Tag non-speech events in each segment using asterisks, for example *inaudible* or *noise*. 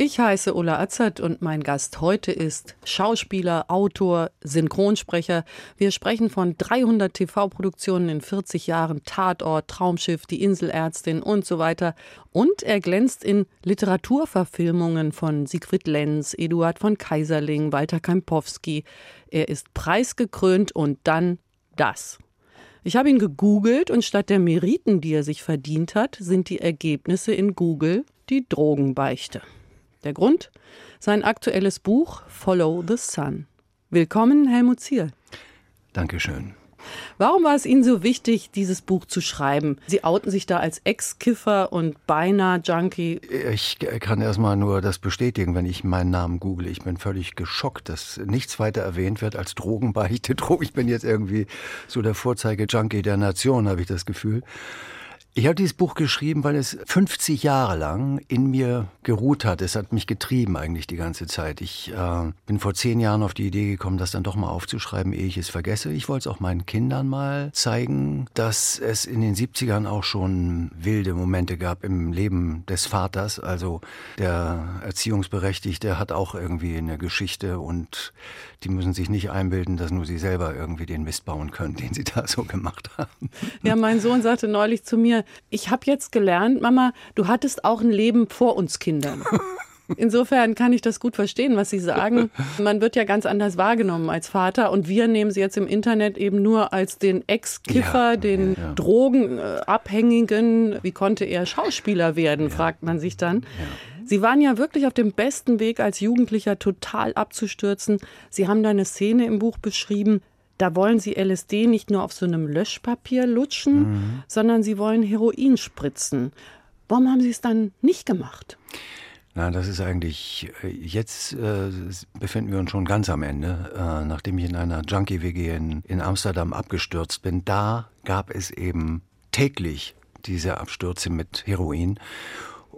ich heiße Ulla Azert und mein Gast heute ist Schauspieler, Autor, Synchronsprecher. Wir sprechen von 300 TV-Produktionen in 40 Jahren, Tatort, Traumschiff, Die Inselärztin und so weiter. Und er glänzt in Literaturverfilmungen von Siegfried Lenz, Eduard von Kaiserling, Walter Kempowski. Er ist preisgekrönt und dann das. Ich habe ihn gegoogelt und statt der Meriten, die er sich verdient hat, sind die Ergebnisse in Google die Drogenbeichte. Der Grund? Sein aktuelles Buch Follow the Sun. Willkommen, Helmut Ziel. Dankeschön. Warum war es Ihnen so wichtig, dieses Buch zu schreiben? Sie outen sich da als Ex-Kiffer und beinahe Junkie. Ich kann erstmal nur das bestätigen, wenn ich meinen Namen google. Ich bin völlig geschockt, dass nichts weiter erwähnt wird als Drogenbeichte. *laughs* Ich bin jetzt irgendwie so der Vorzeige-Junkie der Nation, habe ich das Gefühl. Ich habe dieses Buch geschrieben, weil es 50 Jahre lang in mir geruht hat. Es hat mich getrieben eigentlich die ganze Zeit. Ich äh, bin vor zehn Jahren auf die Idee gekommen, das dann doch mal aufzuschreiben, ehe ich es vergesse. Ich wollte es auch meinen Kindern mal zeigen, dass es in den 70ern auch schon wilde Momente gab im Leben des Vaters. Also der Erziehungsberechtigte hat auch irgendwie eine Geschichte und die müssen sich nicht einbilden, dass nur sie selber irgendwie den Mist bauen können, den sie da so gemacht haben. Ja, mein Sohn sagte neulich zu mir, ich habe jetzt gelernt, Mama, du hattest auch ein Leben vor uns Kindern. Insofern kann ich das gut verstehen, was Sie sagen. Man wird ja ganz anders wahrgenommen als Vater und wir nehmen Sie jetzt im Internet eben nur als den Ex-Kiffer, ja, den ja, ja. Drogenabhängigen. Wie konnte er Schauspieler werden, fragt man sich dann. Sie waren ja wirklich auf dem besten Weg als Jugendlicher total abzustürzen. Sie haben da eine Szene im Buch beschrieben, da wollen sie LSD nicht nur auf so einem Löschpapier lutschen, mhm. sondern sie wollen Heroin spritzen. Warum haben sie es dann nicht gemacht? Na, das ist eigentlich, äh, jetzt äh, befinden wir uns schon ganz am Ende, äh, nachdem ich in einer Junkie-WG in, in Amsterdam abgestürzt bin. Da gab es eben täglich diese Abstürze mit Heroin.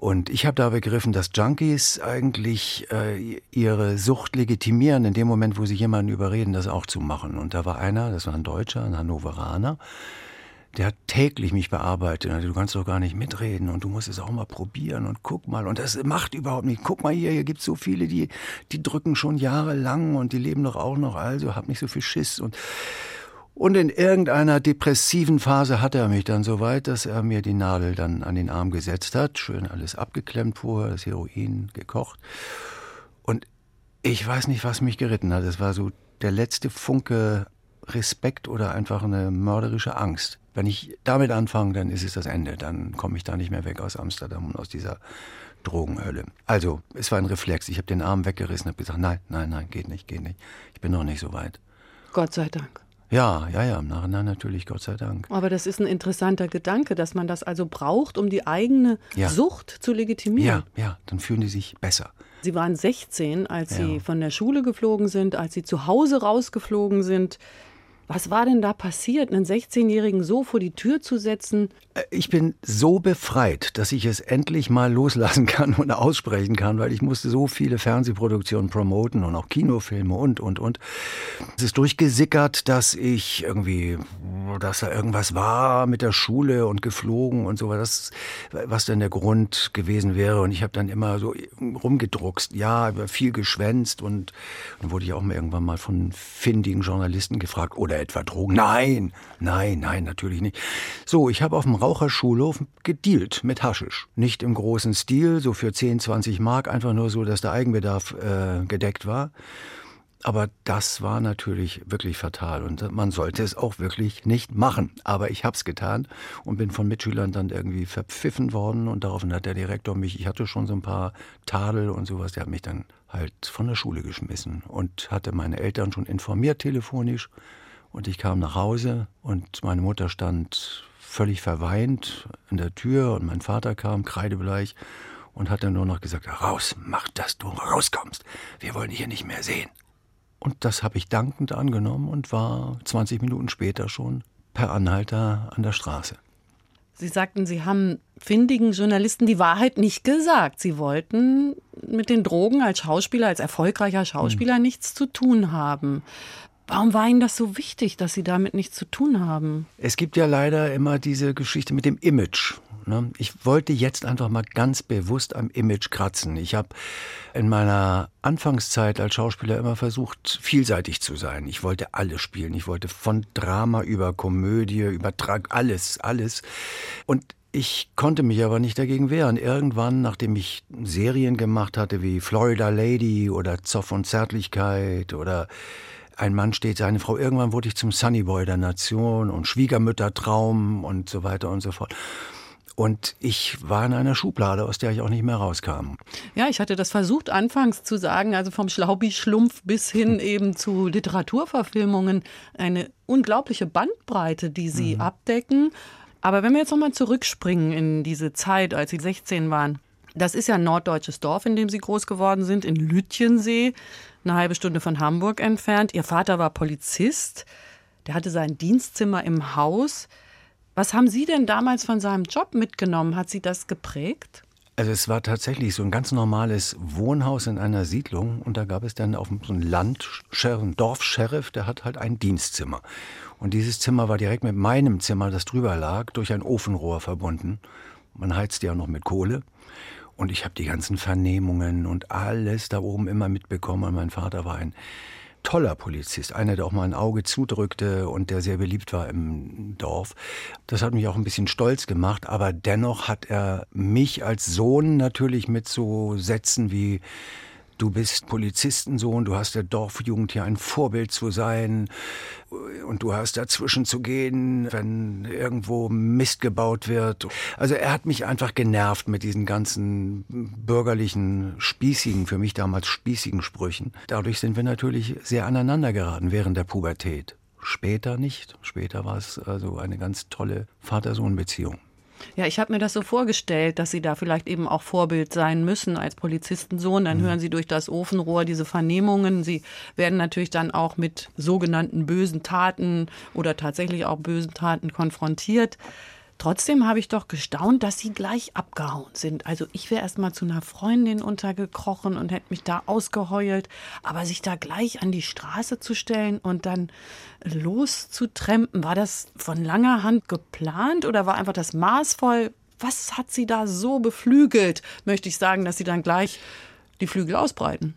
Und ich habe da begriffen, dass Junkies eigentlich äh, ihre Sucht legitimieren in dem Moment, wo sie jemanden überreden, das auch zu machen. Und da war einer, das war ein Deutscher, ein Hannoveraner, der hat täglich mich bearbeitet. Also, du kannst doch gar nicht mitreden und du musst es auch mal probieren und guck mal. Und das macht überhaupt nicht. Guck mal hier, hier gibt's so viele, die, die drücken schon jahrelang und die leben doch auch noch. Also hab nicht so viel Schiss. Und und in irgendeiner depressiven Phase hatte er mich dann so weit, dass er mir die Nadel dann an den Arm gesetzt hat. Schön alles abgeklemmt vorher, das Heroin gekocht. Und ich weiß nicht, was mich geritten hat. Es war so der letzte Funke Respekt oder einfach eine mörderische Angst. Wenn ich damit anfange, dann ist es das Ende. Dann komme ich da nicht mehr weg aus Amsterdam und aus dieser Drogenhölle. Also, es war ein Reflex. Ich habe den Arm weggerissen, habe gesagt, nein, nein, nein, geht nicht, geht nicht. Ich bin noch nicht so weit. Gott sei Dank. Ja, ja, ja, im Nachhinein natürlich, Gott sei Dank. Aber das ist ein interessanter Gedanke, dass man das also braucht, um die eigene ja. Sucht zu legitimieren. Ja, ja, dann fühlen die sich besser. Sie waren 16, als ja. Sie von der Schule geflogen sind, als Sie zu Hause rausgeflogen sind. Was war denn da passiert, einen 16-Jährigen so vor die Tür zu setzen? Äh, ich bin so befreit, dass ich es endlich mal loslassen *laughs* kann und aussprechen kann, weil ich musste so viele Fernsehproduktionen promoten und auch Kinofilme und, und, und. Es ist durchgesickert, dass ich irgendwie, dass da irgendwas war mit der Schule und geflogen und so, was, was denn der Grund gewesen wäre. Und ich habe dann immer so rumgedruckst, ja, viel geschwänzt und dann wurde ich auch mal irgendwann mal von findigen Journalisten gefragt, oder etwa Drogen? Nein, nein, nein, natürlich nicht. So, ich habe auf dem Raucherschulhof gedealt mit Haschisch. Nicht im großen Stil, so für 10, 20 Mark, einfach nur so, dass der Eigenbedarf äh, gedeckt war. Aber das war natürlich wirklich fatal und man sollte es auch wirklich nicht machen. Aber ich habe es getan und bin von Mitschülern dann irgendwie verpfiffen worden und daraufhin hat der Direktor mich, ich hatte schon so ein paar Tadel und sowas, der hat mich dann halt von der Schule geschmissen und hatte meine Eltern schon informiert telefonisch und ich kam nach Hause und meine Mutter stand völlig verweint an der Tür und mein Vater kam kreidebleich und hat dann nur noch gesagt, raus, mach, dass du rauskommst. Wir wollen dich hier nicht mehr sehen. Und das habe ich dankend angenommen und war 20 Minuten später schon per Anhalter an der Straße. Sie sagten, Sie haben findigen Journalisten die Wahrheit nicht gesagt. Sie wollten mit den Drogen als Schauspieler, als erfolgreicher Schauspieler hm. nichts zu tun haben. Warum war Ihnen das so wichtig, dass Sie damit nichts zu tun haben? Es gibt ja leider immer diese Geschichte mit dem Image. Ne? Ich wollte jetzt einfach mal ganz bewusst am Image kratzen. Ich habe in meiner Anfangszeit als Schauspieler immer versucht, vielseitig zu sein. Ich wollte alles spielen. Ich wollte von Drama über Komödie, über Trag, alles, alles. Und ich konnte mich aber nicht dagegen wehren. Irgendwann, nachdem ich Serien gemacht hatte wie Florida Lady oder Zoff und Zärtlichkeit oder ein Mann steht seine Frau, irgendwann wurde ich zum Sunnyboy der Nation und Schwiegermüttertraum und so weiter und so fort. Und ich war in einer Schublade, aus der ich auch nicht mehr rauskam. Ja, ich hatte das versucht anfangs zu sagen, also vom Schlaubi-Schlumpf bis hin eben zu Literaturverfilmungen. Eine unglaubliche Bandbreite, die Sie mhm. abdecken. Aber wenn wir jetzt nochmal zurückspringen in diese Zeit, als Sie 16 waren. Das ist ja ein norddeutsches Dorf, in dem Sie groß geworden sind, in Lütjensee, eine halbe Stunde von Hamburg entfernt. Ihr Vater war Polizist. Der hatte sein Dienstzimmer im Haus. Was haben Sie denn damals von seinem Job mitgenommen? Hat Sie das geprägt? Also es war tatsächlich so ein ganz normales Wohnhaus in einer Siedlung und da gab es dann auf so ein Land, ein Dorfsheriff, der hat halt ein Dienstzimmer. Und dieses Zimmer war direkt mit meinem Zimmer, das drüber lag, durch ein Ofenrohr verbunden. Man heizt ja noch mit Kohle. Und ich habe die ganzen Vernehmungen und alles da oben immer mitbekommen. Und mein Vater war ein toller Polizist, einer, der auch mal ein Auge zudrückte und der sehr beliebt war im Dorf. Das hat mich auch ein bisschen stolz gemacht, aber dennoch hat er mich als Sohn natürlich mit so Sätzen wie Du bist Polizistensohn, du hast der Dorfjugend hier ein Vorbild zu sein und du hast dazwischen zu gehen, wenn irgendwo Mist gebaut wird. Also er hat mich einfach genervt mit diesen ganzen bürgerlichen, spießigen, für mich damals spießigen Sprüchen. Dadurch sind wir natürlich sehr aneinander geraten während der Pubertät. Später nicht. Später war es also eine ganz tolle Vater-Sohn-Beziehung. Ja, ich habe mir das so vorgestellt, dass Sie da vielleicht eben auch Vorbild sein müssen als Polizistensohn. Dann mhm. hören Sie durch das Ofenrohr diese Vernehmungen. Sie werden natürlich dann auch mit sogenannten bösen Taten oder tatsächlich auch bösen Taten konfrontiert. Trotzdem habe ich doch gestaunt, dass sie gleich abgehauen sind. Also ich wäre erst mal zu einer Freundin untergekrochen und hätte mich da ausgeheult. Aber sich da gleich an die Straße zu stellen und dann loszutrempen, war das von langer Hand geplant oder war einfach das maßvoll? Was hat sie da so beflügelt, möchte ich sagen, dass sie dann gleich die Flügel ausbreiten?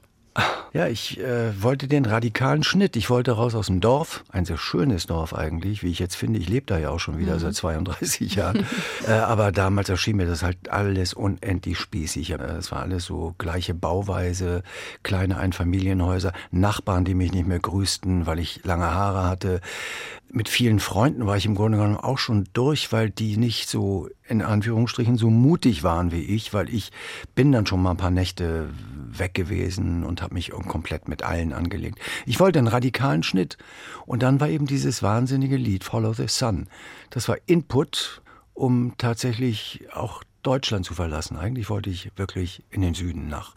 Ja, ich äh, wollte den radikalen Schnitt. Ich wollte raus aus dem Dorf, ein sehr schönes Dorf eigentlich, wie ich jetzt finde. Ich lebe da ja auch schon wieder mhm. seit 32 *laughs* Jahren. äh, aber damals erschien mir das halt alles unendlich spießig. Es war alles so gleiche Bauweise, kleine Einfamilienhäuser, Nachbarn, die mich nicht mehr grüßten, weil ich lange Haare hatte mit vielen Freunden war ich im Grunde genommen auch schon durch, weil die nicht so in Anführungsstrichen so mutig waren wie ich, weil ich bin dann schon mal ein paar Nächte weg gewesen und habe mich komplett mit allen angelegt. Ich wollte einen radikalen Schnitt und dann war eben dieses wahnsinnige Lied Follow the Sun. Das war Input, um tatsächlich auch Deutschland zu verlassen. Eigentlich wollte ich wirklich in den Süden nach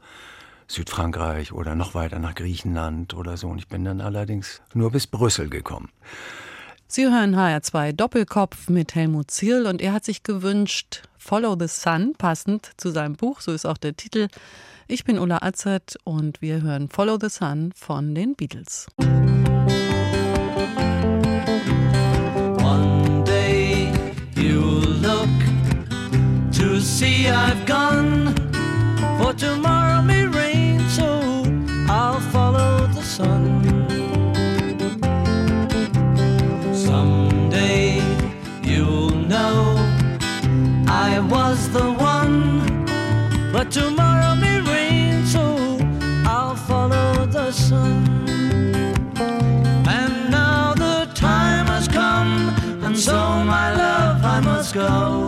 Südfrankreich oder noch weiter nach Griechenland oder so und ich bin dann allerdings nur bis Brüssel gekommen. Sie hören HR2 Doppelkopf mit Helmut Zierl und er hat sich gewünscht Follow the Sun, passend zu seinem Buch, so ist auch der Titel. Ich bin Ulla Azert und wir hören Follow the Sun von den Beatles. One day you'll look to see I've gone, for tomorrow may rain, so I'll follow the sun. Was the one, but tomorrow may rain, so I'll follow the sun. And now the time has come, and so my love I must go.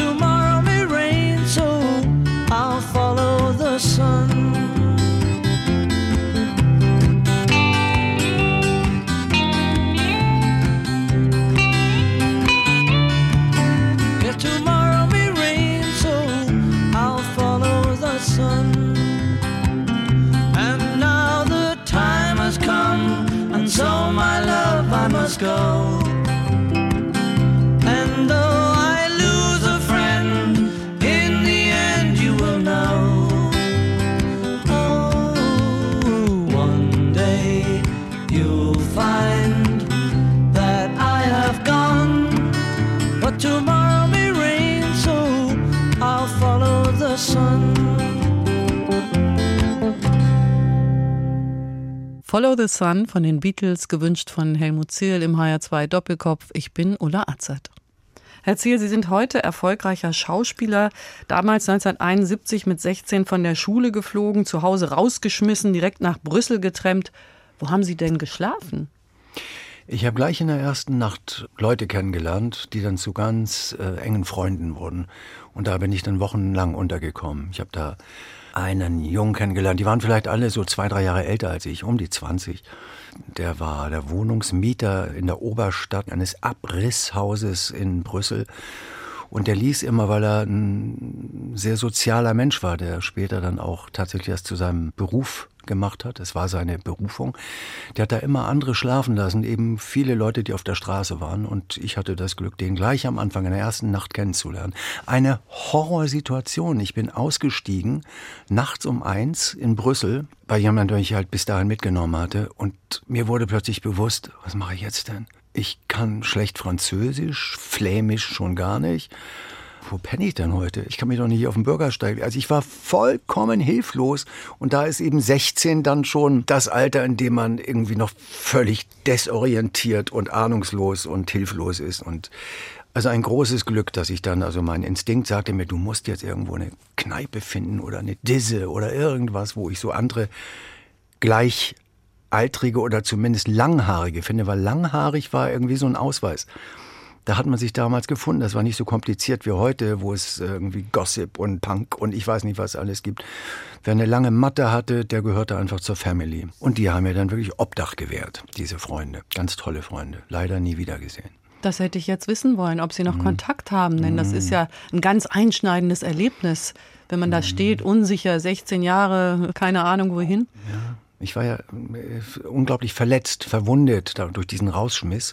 tomorrow. Follow the Sun von den Beatles, gewünscht von Helmut Zierl im HR2 Doppelkopf. Ich bin Ulla Azert. Herr Ziel, Sie sind heute erfolgreicher Schauspieler. Damals 1971 mit 16 von der Schule geflogen, zu Hause rausgeschmissen, direkt nach Brüssel getrennt. Wo haben Sie denn geschlafen? Ich habe gleich in der ersten Nacht Leute kennengelernt, die dann zu ganz äh, engen Freunden wurden. Und da bin ich dann wochenlang untergekommen. Ich habe da einen Jungen kennengelernt. Die waren vielleicht alle so zwei, drei Jahre älter als ich, um die 20. Der war der Wohnungsmieter in der Oberstadt eines Abrisshauses in Brüssel. Und der ließ immer, weil er ein sehr sozialer Mensch war, der später dann auch tatsächlich das zu seinem Beruf gemacht hat. Es war seine Berufung. Der hat da immer andere schlafen lassen, eben viele Leute, die auf der Straße waren. Und ich hatte das Glück, den gleich am Anfang in der ersten Nacht kennenzulernen. Eine Horrorsituation. Ich bin ausgestiegen, nachts um eins in Brüssel, weil jemand mich halt bis dahin mitgenommen hatte. Und mir wurde plötzlich bewusst, was mache ich jetzt denn? Ich kann schlecht Französisch, Flämisch schon gar nicht. Wo penne ich denn heute? Ich kann mich doch nicht auf dem Bürgersteig. Also ich war vollkommen hilflos. Und da ist eben 16 dann schon das Alter, in dem man irgendwie noch völlig desorientiert und ahnungslos und hilflos ist. Und also ein großes Glück, dass ich dann, also mein Instinkt sagte mir, du musst jetzt irgendwo eine Kneipe finden oder eine Disse oder irgendwas, wo ich so andere gleich Altrige oder zumindest Langhaarige finde, weil langhaarig war irgendwie so ein Ausweis. Da hat man sich damals gefunden. Das war nicht so kompliziert wie heute, wo es irgendwie Gossip und Punk und ich weiß nicht, was alles gibt. Wer eine lange Matte hatte, der gehörte einfach zur Family. Und die haben mir dann wirklich Obdach gewährt, diese Freunde. Ganz tolle Freunde. Leider nie wieder gesehen. Das hätte ich jetzt wissen wollen, ob Sie noch mhm. Kontakt haben, denn das ist ja ein ganz einschneidendes Erlebnis, wenn man da steht, unsicher, 16 Jahre, keine Ahnung wohin. Ja. Ich war ja äh, unglaublich verletzt, verwundet durch diesen Rausschmiss.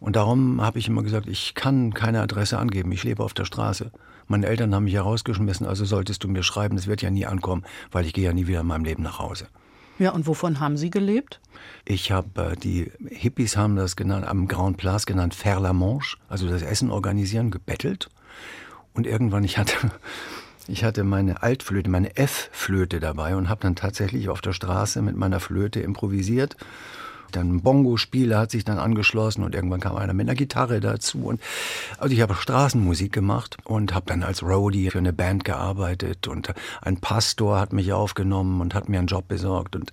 Und darum habe ich immer gesagt, ich kann keine Adresse angeben, ich lebe auf der Straße. Meine Eltern haben mich ja rausgeschmissen, also solltest du mir schreiben, das wird ja nie ankommen, weil ich gehe ja nie wieder in meinem Leben nach Hause. Ja, und wovon haben Sie gelebt? Ich habe, äh, die Hippies haben das genannt, am Grand Place genannt, faire la manche, also das Essen organisieren, gebettelt. Und irgendwann, ich hatte, ich hatte meine Altflöte, meine F-Flöte dabei und habe dann tatsächlich auf der Straße mit meiner Flöte improvisiert dann ein Bongo-Spieler hat sich dann angeschlossen und irgendwann kam einer mit einer Gitarre dazu. Und also ich habe Straßenmusik gemacht und habe dann als Roadie für eine Band gearbeitet und ein Pastor hat mich aufgenommen und hat mir einen Job besorgt. Und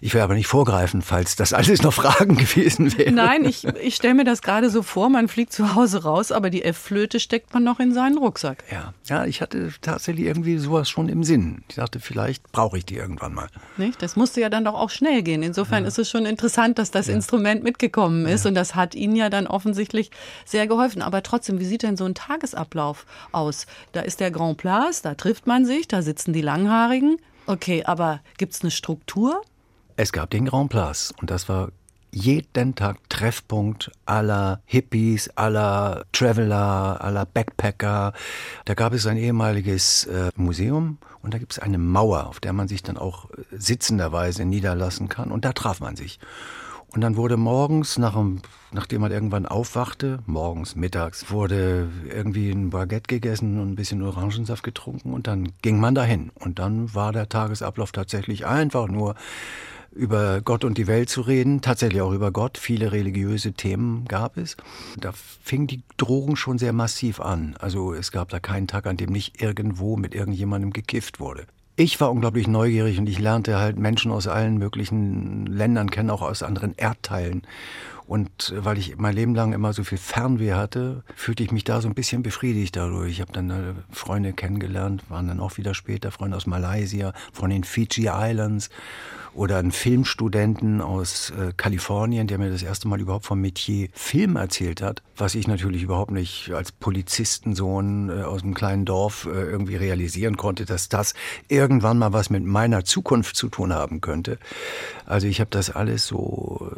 ich will aber nicht vorgreifen, falls das alles noch Fragen *laughs* gewesen wären. Nein, ich, ich stelle mir das gerade so vor, man fliegt zu Hause raus, aber die F-Flöte steckt man noch in seinen Rucksack. Ja, ja, ich hatte tatsächlich irgendwie sowas schon im Sinn. Ich dachte, vielleicht brauche ich die irgendwann mal. Nicht? Das musste ja dann doch auch schnell gehen. Insofern ja. ist es schon interessant interessant, dass das ja. Instrument mitgekommen ist ja. und das hat Ihnen ja dann offensichtlich sehr geholfen. Aber trotzdem, wie sieht denn so ein Tagesablauf aus? Da ist der Grand Place, da trifft man sich, da sitzen die Langhaarigen. Okay, aber gibt es eine Struktur? Es gab den Grand Place und das war jeden Tag Treffpunkt aller Hippies, aller Traveler, aller Backpacker. Da gab es ein ehemaliges äh, Museum und da gibt es eine Mauer, auf der man sich dann auch äh, sitzenderweise niederlassen kann und da traf man sich. Und dann wurde morgens, nach dem, nachdem man irgendwann aufwachte, morgens, mittags, wurde irgendwie ein Baguette gegessen und ein bisschen Orangensaft getrunken und dann ging man dahin. Und dann war der Tagesablauf tatsächlich einfach nur über Gott und die Welt zu reden, tatsächlich auch über Gott. Viele religiöse Themen gab es. Da fing die Drogen schon sehr massiv an. Also es gab da keinen Tag, an dem nicht irgendwo mit irgendjemandem gekifft wurde. Ich war unglaublich neugierig und ich lernte halt Menschen aus allen möglichen Ländern kennen, auch aus anderen Erdteilen. Und weil ich mein Leben lang immer so viel Fernweh hatte, fühlte ich mich da so ein bisschen befriedigt dadurch. Ich habe dann äh, Freunde kennengelernt, waren dann auch wieder später Freunde aus Malaysia, von den Fiji Islands. oder einen Filmstudenten aus äh, Kalifornien, der mir das erste Mal überhaupt vom Metier Film erzählt hat, was ich natürlich überhaupt nicht als Polizistensohn äh, aus einem kleinen Dorf äh, irgendwie realisieren konnte, dass das irgendwann mal was mit meiner Zukunft zu tun haben könnte. Also ich habe das alles so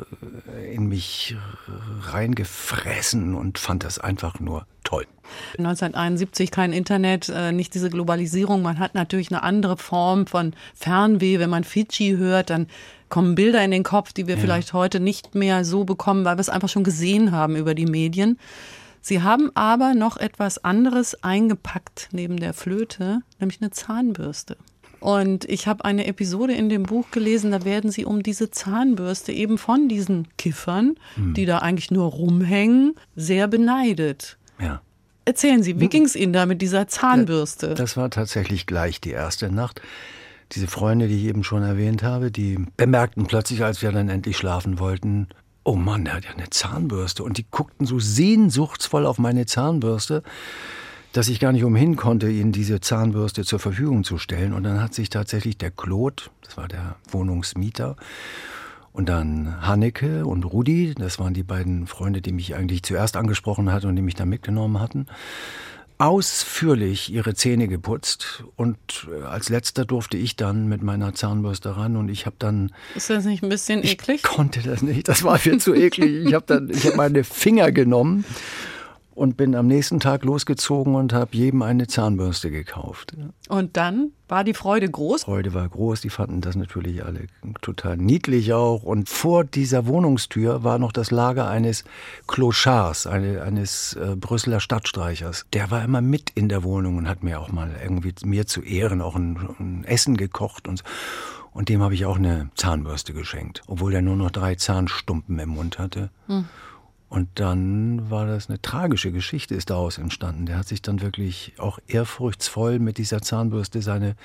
äh, in mich reingefressen und fand das einfach nur toll. 1971 kein Internet, äh, nicht diese Globalisierung. Man hat natürlich eine andere Form von Fernweh. Wenn man Fidschi hört, dann kommen Bilder in den Kopf, die wir ja. vielleicht heute nicht mehr so bekommen, weil wir es einfach schon gesehen haben über die Medien. Sie haben aber noch etwas anderes eingepackt neben der Flöte, nämlich eine Zahnbürste. Und ich habe eine Episode in dem Buch gelesen, da werden sie um diese Zahnbürste eben von diesen Kiffern, hm. die da eigentlich nur rumhängen, sehr beneidet. Ja. Erzählen Sie, wie ging es Ihnen da mit dieser Zahnbürste? Das war tatsächlich gleich die erste Nacht. Diese Freunde, die ich eben schon erwähnt habe, die bemerkten plötzlich, als wir dann endlich schlafen wollten, oh Mann, der hat ja eine Zahnbürste. Und die guckten so sehnsuchtsvoll auf meine Zahnbürste dass ich gar nicht umhin konnte, ihnen diese Zahnbürste zur Verfügung zu stellen. Und dann hat sich tatsächlich der Claude, das war der Wohnungsmieter, und dann Hanneke und Rudi, das waren die beiden Freunde, die mich eigentlich zuerst angesprochen hatten und die mich dann mitgenommen hatten, ausführlich ihre Zähne geputzt und äh, als letzter durfte ich dann mit meiner Zahnbürste ran und ich habe dann Ist das nicht ein bisschen eklig? Ich konnte das nicht, das war viel zu eklig. Ich habe dann ich habe meine Finger genommen und bin am nächsten Tag losgezogen und habe jedem eine Zahnbürste gekauft. Und dann war die Freude groß? Freude war groß, die fanden das natürlich alle total niedlich auch. Und vor dieser Wohnungstür war noch das Lager eines Clochards, eine, eines äh, Brüsseler Stadtstreichers. Der war immer mit in der Wohnung und hat mir auch mal irgendwie mir zu Ehren auch ein, ein Essen gekocht und so. Und dem habe ich auch eine Zahnbürste geschenkt, obwohl er nur noch drei Zahnstumpen im Mund hatte. Hm. Und dann war das eine tragische Geschichte, ist daraus entstanden. Der hat sich dann wirklich auch ehrfurchtsvoll mit dieser Zahnbürste seine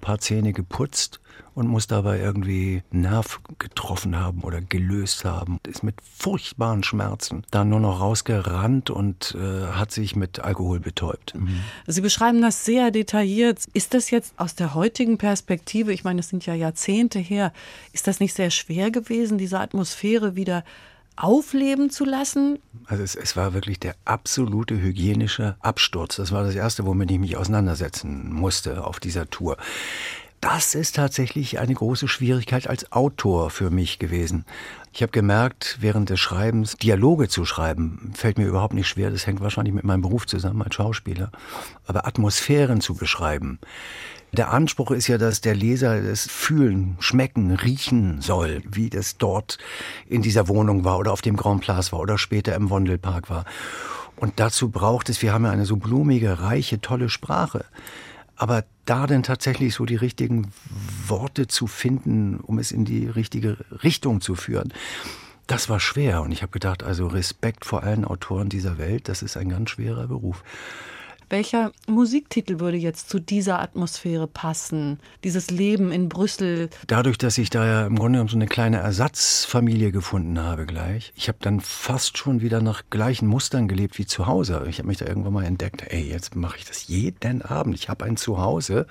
paar Zähne geputzt und muss dabei irgendwie Nerv getroffen haben oder gelöst haben. Ist mit furchtbaren Schmerzen dann nur noch rausgerannt und äh, hat sich mit Alkohol betäubt. Mhm. Sie beschreiben das sehr detailliert. Ist das jetzt aus der heutigen Perspektive, ich meine, es sind ja Jahrzehnte her, ist das nicht sehr schwer gewesen, diese Atmosphäre wieder aufleben zu lassen? Also es, es, war wirklich der absolute hygienische Absturz. Das war das Erste, womit ich mich auseinandersetzen musste auf dieser Tour. Das ist tatsächlich eine große Schwierigkeit als Autor für mich gewesen. Ich habe gemerkt, während des Schreibens Dialoge zu schreiben, fällt mir überhaupt nicht schwer. Das hängt wahrscheinlich mit meinem Beruf zusammen als Schauspieler. Aber Atmosphären zu beschreiben, der Anspruch ist ja, dass der Leser es fühlen, schmecken, riechen soll, wie das dort in dieser Wohnung war oder auf dem Grand Place war oder später im Wondelpark war. Und dazu braucht es, wir haben ja eine so blumige, reiche, tolle Sprache. Aber da denn tatsächlich so die richtigen Worte zu finden, um es in die richtige Richtung zu führen, das war schwer. Und ich habe gedacht, also Respekt vor allen Autoren dieser Welt, das ist ein ganz schwerer Beruf. Welcher Musiktitel würde jetzt zu dieser Atmosphäre passen? Dieses Leben in Brüssel? Dadurch, dass ich da ja im Grunde genommen so eine kleine Ersatzfamilie gefunden habe gleich. Ich habe dann fast schon wieder nach gleichen Mustern gelebt wie zu Hause. Ich habe mich da irgendwann mal entdeckt, ey, jetzt mache ich das jeden Abend. Ich habe ein Zuhause.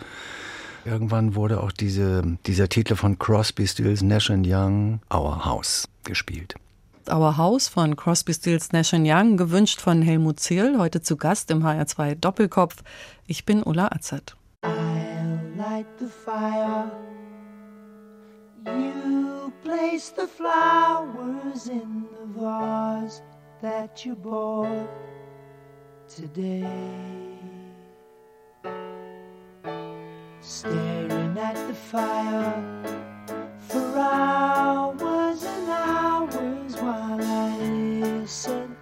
Irgendwann wurde auch diese, dieser Titel von Crosby, Stills, Nash Young, Our House gespielt. Our House von Crosby, Stills, Nash Young, gewünscht von Helmut Zierl, heute zu Gast im HR2 Doppelkopf. Ich bin Ulla Azad. I'll light the fire. You place the flowers in the vase that you bought today. Staring at the fire for hours while I listen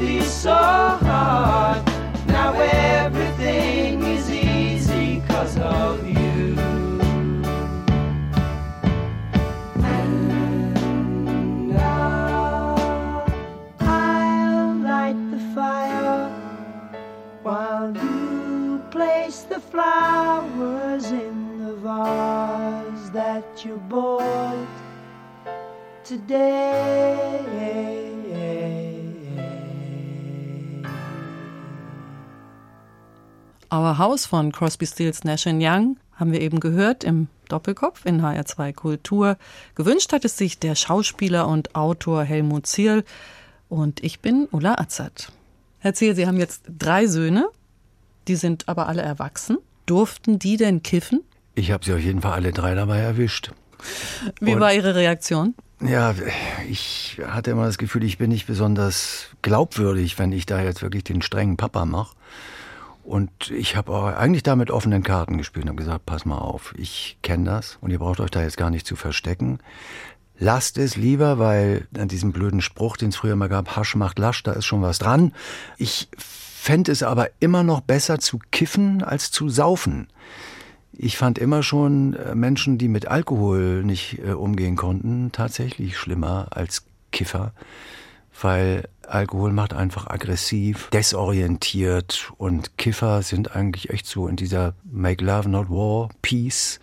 be so hard. Now everything is easy cause of you. And uh, now I'll light the fire while you place the flowers in the vase that you bought today. Our House von Crosby, Stills, Nash Young haben wir eben gehört im Doppelkopf in HR2 Kultur. Gewünscht hat es sich der Schauspieler und Autor Helmut Zierl und ich bin Ulla Azad. Herr Zierl, Sie haben jetzt drei Söhne, die sind aber alle erwachsen. Durften die denn kiffen? Ich habe sie auf jeden Fall alle drei dabei erwischt. Wie Und- war Ihre Reaktion? Ja, ich hatte immer das Gefühl, ich bin nicht besonders glaubwürdig, wenn ich da jetzt wirklich den strengen Papa mache. Und ich habe eigentlich da mit offenen Karten gespielt und habe gesagt, pass mal auf, ich kenne das und ihr braucht euch da jetzt gar nicht zu verstecken. Lasst es lieber, weil an diesem blöden Spruch, den es früher mal gab, Hasch macht lasch, da ist schon was dran. Ich fände es aber immer noch besser zu kiffen als zu saufen. Ich fand immer schon äh, Menschen, die mit Alkohol nicht äh, umgehen konnten, tatsächlich schlimmer als Kiffer, weil Alkohol macht einfach aggressiv, desorientiert und Kiffer sind eigentlich echt so in dieser Make Love Not War Peace.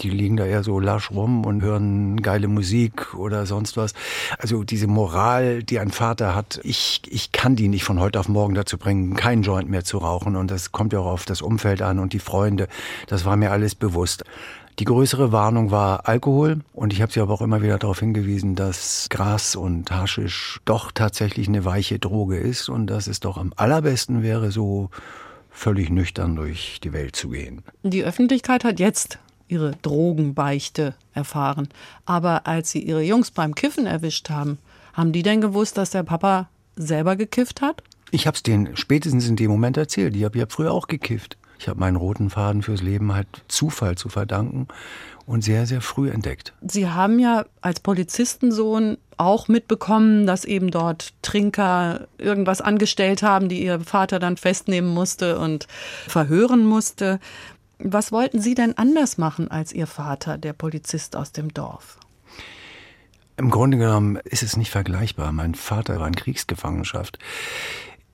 Die liegen da eher so lasch rum und hören geile Musik oder sonst was. Also diese Moral, die ein Vater hat, ich, ich kann die nicht von heute auf morgen dazu bringen, keinen Joint mehr zu rauchen. Und das kommt ja auch auf das Umfeld an und die Freunde. Das war mir alles bewusst. Die größere Warnung war Alkohol und ich habe sie aber auch immer wieder darauf hingewiesen, dass Gras und Haschisch doch tatsächlich eine weiche Droge ist und dass es doch am allerbesten wäre, so völlig nüchtern durch die Welt zu gehen. Die Öffentlichkeit hat jetzt ihre Drogenbeichte erfahren. Aber als sie ihre Jungs beim Kiffen erwischt haben, haben die denn gewusst, dass der Papa selber gekifft hat? Ich habe es denen spätestens in dem Moment erzählt. Ich habe ja früher auch gekifft. Ich habe meinen roten Faden fürs Leben halt Zufall zu verdanken und sehr, sehr früh entdeckt. Sie haben ja als Polizistensohn auch mitbekommen, dass eben dort Trinker irgendwas angestellt haben, die ihr Vater dann festnehmen musste und verhören musste. Was wollten Sie denn anders machen als Ihr Vater, der Polizist aus dem Dorf? Im Grunde genommen ist es nicht vergleichbar. Mein Vater war in Kriegsgefangenschaft.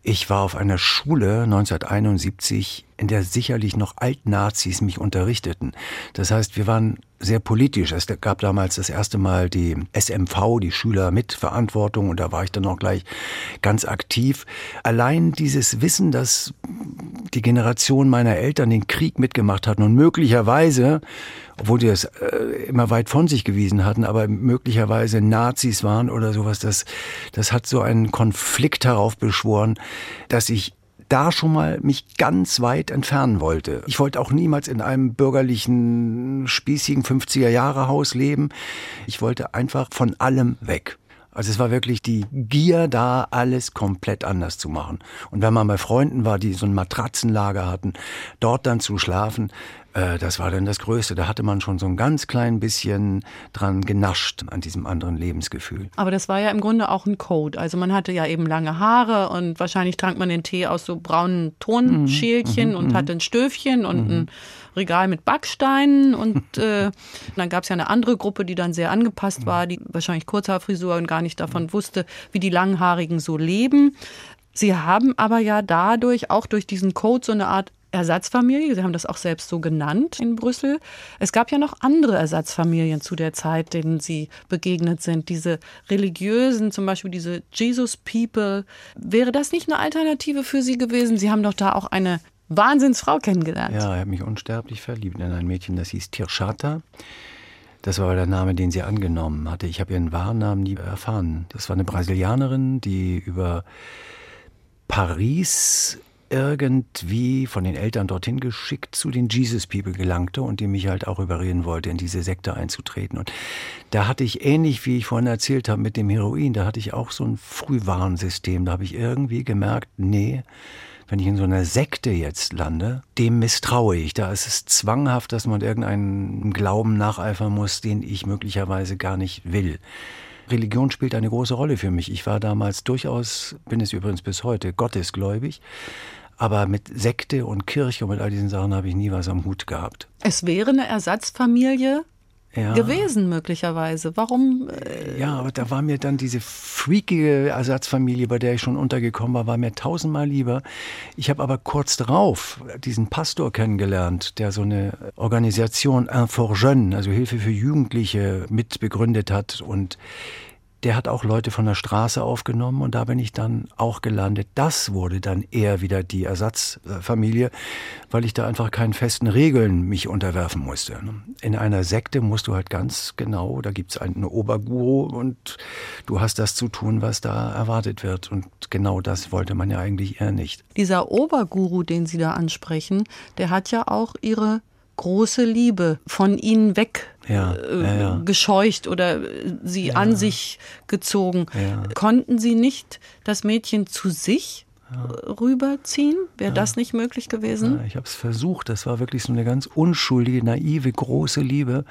Ich war auf einer Schule 1971, in der sicherlich noch Altnazis mich unterrichteten. Das heißt, wir waren sehr politisch. Es gab damals das erste Mal die SMV, die Schüler mit Verantwortung, und da war ich dann auch gleich ganz aktiv. Allein dieses Wissen, dass die Generation meiner Eltern den Krieg mitgemacht hatten und möglicherweise, obwohl die das äh, immer weit von sich gewiesen hatten, aber möglicherweise Nazis waren oder sowas, das, das hat so einen Konflikt heraufbeschworen, dass ich da schon mal mich ganz weit entfernen wollte. Ich wollte auch niemals in einem bürgerlichen, spießigen 50er Jahre Haus leben. Ich wollte einfach von allem weg. Also es war wirklich die Gier da, alles komplett anders zu machen. Und wenn man bei Freunden war, die so ein Matratzenlager hatten, dort dann zu schlafen, äh, das war dann das Größte. Da hatte man schon so ein ganz klein bisschen dran genascht an diesem anderen Lebensgefühl. Aber das war ja im Grunde auch ein Code. Also man hatte ja eben lange Haare und wahrscheinlich trank man den Tee aus so braunen Tonschälchen und hatte ein Stöfchen und ein Regal mit Backsteinen und *laughs* äh, dann gab es ja eine andere Gruppe, die dann sehr angepasst war, die wahrscheinlich Kurzhaarfrisur und gar nicht davon wusste, wie die Langhaarigen so leben. Sie haben aber ja dadurch auch durch diesen Code so eine Art Ersatzfamilie. Sie haben das auch selbst so genannt in Brüssel. Es gab ja noch andere Ersatzfamilien zu der Zeit, denen Sie begegnet sind. Diese religiösen, zum Beispiel diese Jesus People. Wäre das nicht eine Alternative für Sie gewesen? Sie haben doch da auch eine Wahnsinnsfrau kennengelernt. Ja, ich habe mich unsterblich verliebt in ein Mädchen, das hieß Tirschata. Das war der Name, den sie angenommen hatte. Ich habe ihren wahren Namen nie erfahren. Das war eine Brasilianerin, die über Paris irgendwie von den Eltern dorthin geschickt zu den Jesus People gelangte und die mich halt auch überreden wollte, in diese Sekte einzutreten. Und da hatte ich ähnlich, wie ich vorhin erzählt habe mit dem Heroin, da hatte ich auch so ein Frühwarnsystem. Da habe ich irgendwie gemerkt, nee, wenn ich in so einer Sekte jetzt lande, dem misstraue ich. Da ist es zwanghaft, dass man irgendeinen Glauben nacheifern muss, den ich möglicherweise gar nicht will. Religion spielt eine große Rolle für mich. Ich war damals durchaus, bin es übrigens bis heute, gottesgläubig. Aber mit Sekte und Kirche und mit all diesen Sachen habe ich nie was am Hut gehabt. Es wäre eine Ersatzfamilie ja. gewesen, möglicherweise. Warum? Äh ja, aber da war mir dann diese freakige Ersatzfamilie, bei der ich schon untergekommen war, war mir tausendmal lieber. Ich habe aber kurz darauf diesen Pastor kennengelernt, der so eine Organisation Infort Jeune, also Hilfe für Jugendliche, mitbegründet hat und der hat auch Leute von der Straße aufgenommen und da bin ich dann auch gelandet. Das wurde dann eher wieder die Ersatzfamilie, weil ich da einfach keinen festen Regeln mich unterwerfen musste. In einer Sekte musst du halt ganz genau, da gibt's einen Oberguru und du hast das zu tun, was da erwartet wird. Und genau das wollte man ja eigentlich eher nicht. Dieser Oberguru, den Sie da ansprechen, der hat ja auch Ihre große Liebe von ihnen weg ja, äh, ja, ja. gescheucht oder sie an sich gezogen. Konnten sie nicht das Mädchen zu sich rüberziehen? Wäre das nicht möglich gewesen? ich habe es versucht. Das war wirklich so eine ganz unschuldige, naive, große Liebe.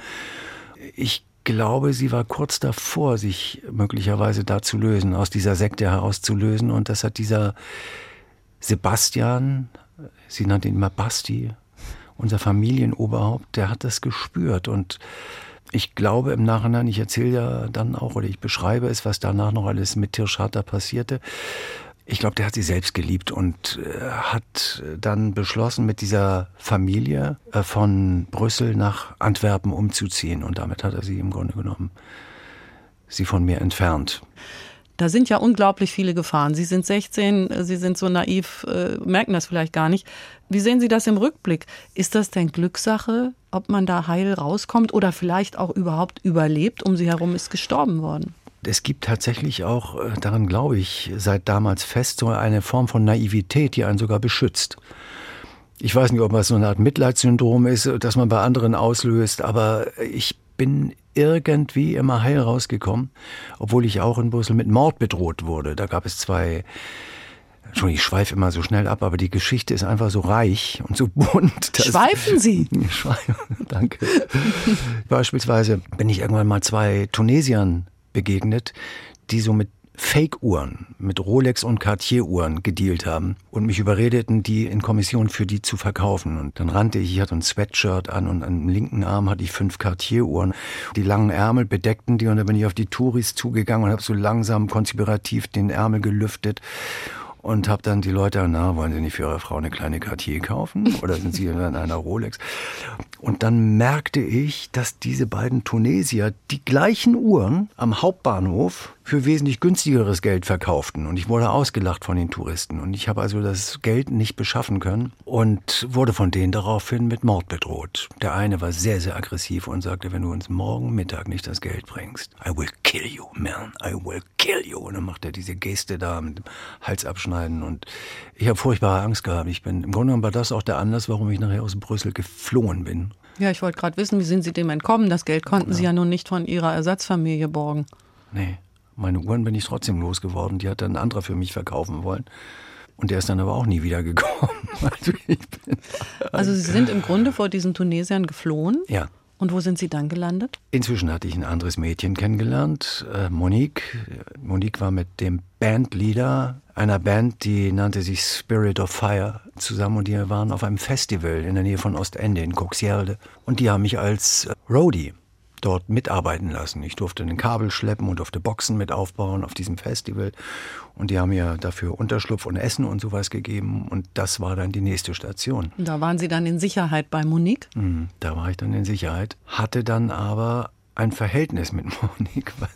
Ich glaube, sie war kurz davor, sich möglicherweise da zu lösen, aus dieser Sekte herauszulösen. Und das hat dieser Sebastian, sie nannte ihn immer Basti, unser Familienoberhaupt, der hat das gespürt und ich glaube im Nachhinein, ich erzähle ja dann auch oder ich beschreibe es, was danach noch alles mit Tirschata passierte. Ich glaube, der hat sie selbst geliebt und äh, hat dann beschlossen, mit dieser Familie äh, von Brüssel nach Antwerpen umzuziehen. Und damit hat er sie im Grunde genommen, sie von mir entfernt. Da sind ja unglaublich viele Gefahren. Sie sind 16, Sie sind so naiv, äh, merken das vielleicht gar nicht. Wie sehen Sie das im Rückblick? Ist das denn Glückssache, ob man da heil rauskommt oder vielleicht auch überhaupt überlebt? Um Sie herum ist gestorben worden. Es gibt tatsächlich auch, äh, daran glaube ich, seit damals fest, so eine Form von Naivität, die einen sogar beschützt. Ich weiß nicht, ob das so eine Art Mitleidssyndrom ist, das man bei anderen auslöst, aber ich bin irgendwie immer heil rausgekommen, obwohl ich auch in Brüssel mit Mord bedroht wurde. Da gab es zwei Entschuldigung, ich schweife immer so schnell ab, aber die Geschichte ist einfach so reich und so bunt. Schweifen Sie? *laughs* Danke. Beispielsweise bin ich irgendwann mal zwei Tunesiern begegnet, die so mit Fake-Uhren mit Rolex und Cartier-Uhren gedealt haben und mich überredeten, die in Kommission für die zu verkaufen. Und dann rannte ich, ich hatte ein Sweatshirt an und am linken Arm hatte ich fünf Cartier-Uhren. Die langen Ärmel bedeckten die und dann bin ich auf die Touris zugegangen und habe so langsam konspirativ den Ärmel gelüftet und habe dann die Leute, na, wollen Sie nicht für Ihre Frau eine kleine Cartier kaufen oder sind Sie in einer Rolex? Und dann merkte ich, dass diese beiden Tunesier die gleichen Uhren am Hauptbahnhof für wesentlich günstigeres Geld verkauften. Und ich wurde ausgelacht von den Touristen. Und ich habe also das Geld nicht beschaffen können und wurde von denen daraufhin mit Mord bedroht. Der eine war sehr, sehr aggressiv und sagte, wenn du uns morgen Mittag nicht das Geld bringst, I will kill you, man, I will kill you. Und dann macht er diese Geste da mit dem Hals abschneiden. Und ich habe furchtbare Angst gehabt. Ich bin, im Grunde genommen war das auch der Anlass, warum ich nachher aus Brüssel geflohen bin. Ja, ich wollte gerade wissen, wie sind Sie dem entkommen? Das Geld konnten ja. Sie ja nun nicht von Ihrer Ersatzfamilie borgen. Nee. Meine Uhren bin ich trotzdem losgeworden. Die hat dann ein anderer für mich verkaufen wollen. Und der ist dann aber auch nie wieder gekommen. *laughs* Also, also Sie sind im Grunde vor diesen Tunesiern geflohen? Ja. Und wo sind Sie dann gelandet? Inzwischen hatte ich ein anderes Mädchen kennengelernt, äh, Monique. Monique war mit dem Bandleader einer Band, die nannte sich Spirit of Fire, zusammen und die waren auf einem Festival in der Nähe von Ostende in Coxierde. Und die haben mich als Roadie dort mitarbeiten lassen. Ich durfte den Kabel schleppen und durfte Boxen mit aufbauen auf diesem Festival. Und die haben mir dafür Unterschlupf und Essen und sowas gegeben. Und das war dann die nächste Station. Da waren Sie dann in Sicherheit bei Monique? Mhm, da war ich dann in Sicherheit. Hatte dann aber ein Verhältnis mit *laughs* Monique, was,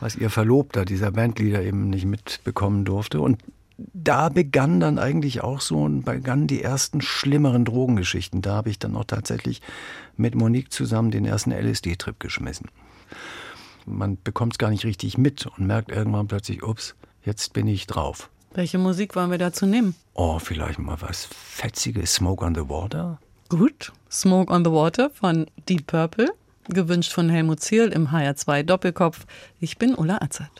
was ihr Verlobter, dieser Bandleader, eben nicht mitbekommen durfte. Und da begann dann eigentlich auch so, begannen die ersten schlimmeren Drogengeschichten. Da habe ich dann auch tatsächlich mit Monique zusammen den ersten LSD-Trip geschmissen. Man bekommt es gar nicht richtig mit und merkt irgendwann plötzlich, ups, jetzt bin ich drauf. Welche Musik wollen wir dazu nehmen? Oh, vielleicht mal was Fetziges, Smoke on the Water. Gut, Smoke on the Water von Deep Purple, gewünscht von Helmut Zierl im HR2 Doppelkopf. Ich bin Ulla Azad.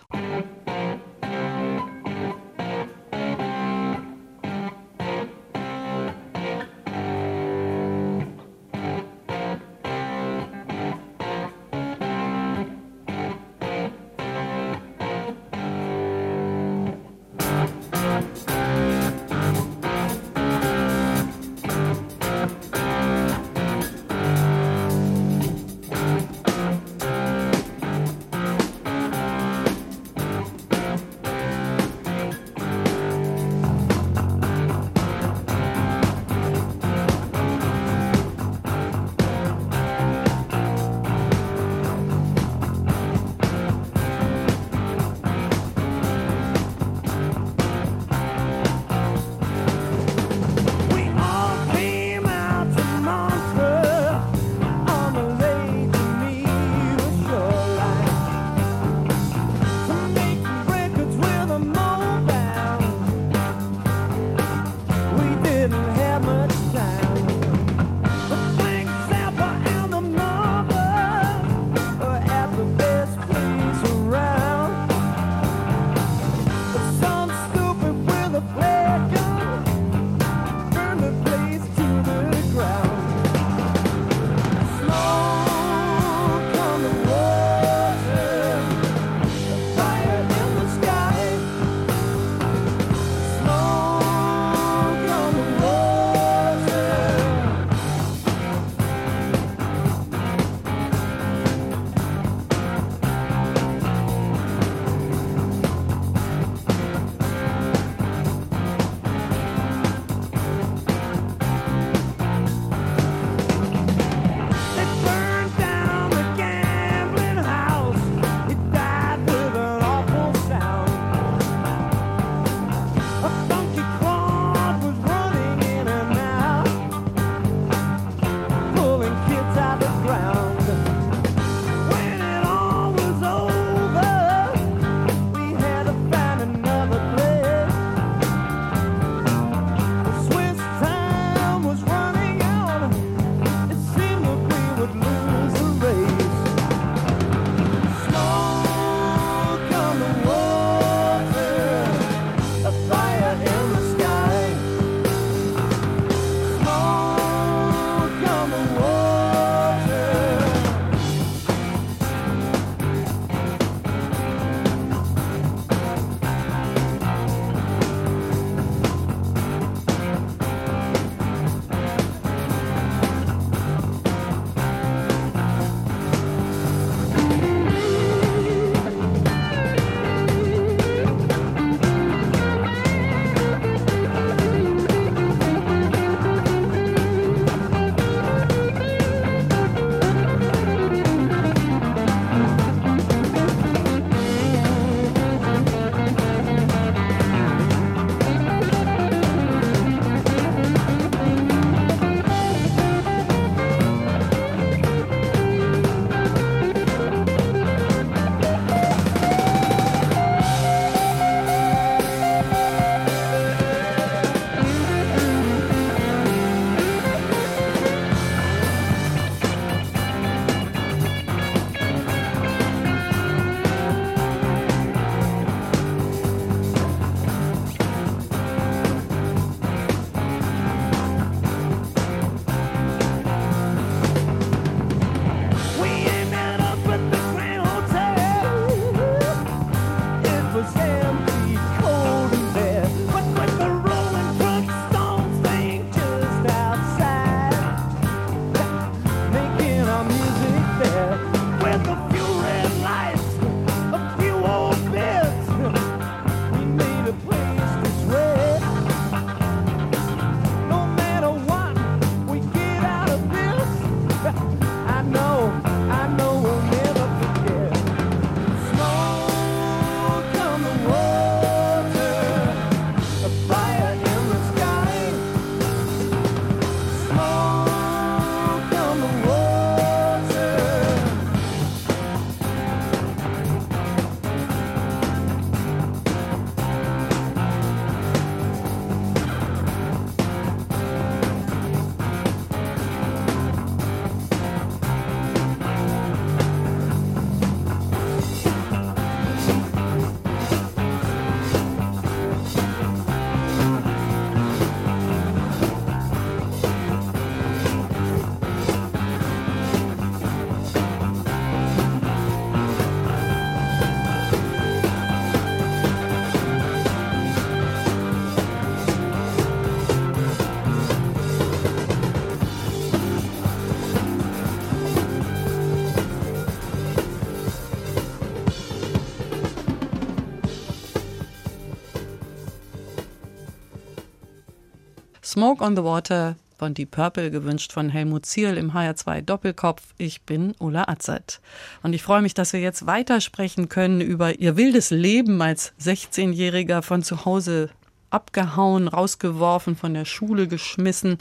Smoke on the Water von Deep Purple, gewünscht von Helmut Zierl im HR2 Doppelkopf. Ich bin Ulla Atzert. Und ich freue mich, dass wir jetzt weitersprechen können über ihr wildes Leben als 16-Jähriger von zu Hause abgehauen, rausgeworfen, von der Schule geschmissen,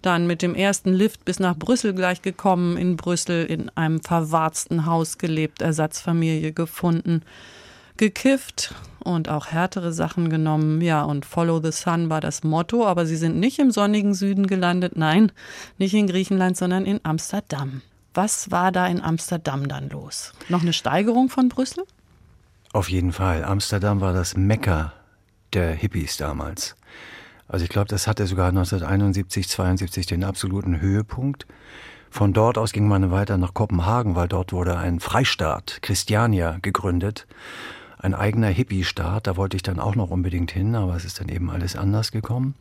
dann mit dem ersten Lift bis nach Brüssel gleich gekommen, in Brüssel in einem verwarzten Haus gelebt, Ersatzfamilie gefunden, gekifft und auch härtere Sachen genommen. Ja, und Follow the Sun war das Motto, aber sie sind nicht im sonnigen Süden gelandet, nein, nicht in Griechenland, sondern in Amsterdam. Was war da in Amsterdam dann los? Noch eine Steigerung von Brüssel? Auf jeden Fall. Amsterdam war das Mekka der Hippies damals. Also ich glaube, das hatte sogar 1971, 72 den absoluten Höhepunkt. Von dort aus ging man weiter nach Kopenhagen, weil dort wurde ein Freistaat, Christiania, gegründet. Ein eigener Hippie-Staat, da wollte ich dann auch noch unbedingt hin, aber es ist dann eben alles anders gekommen.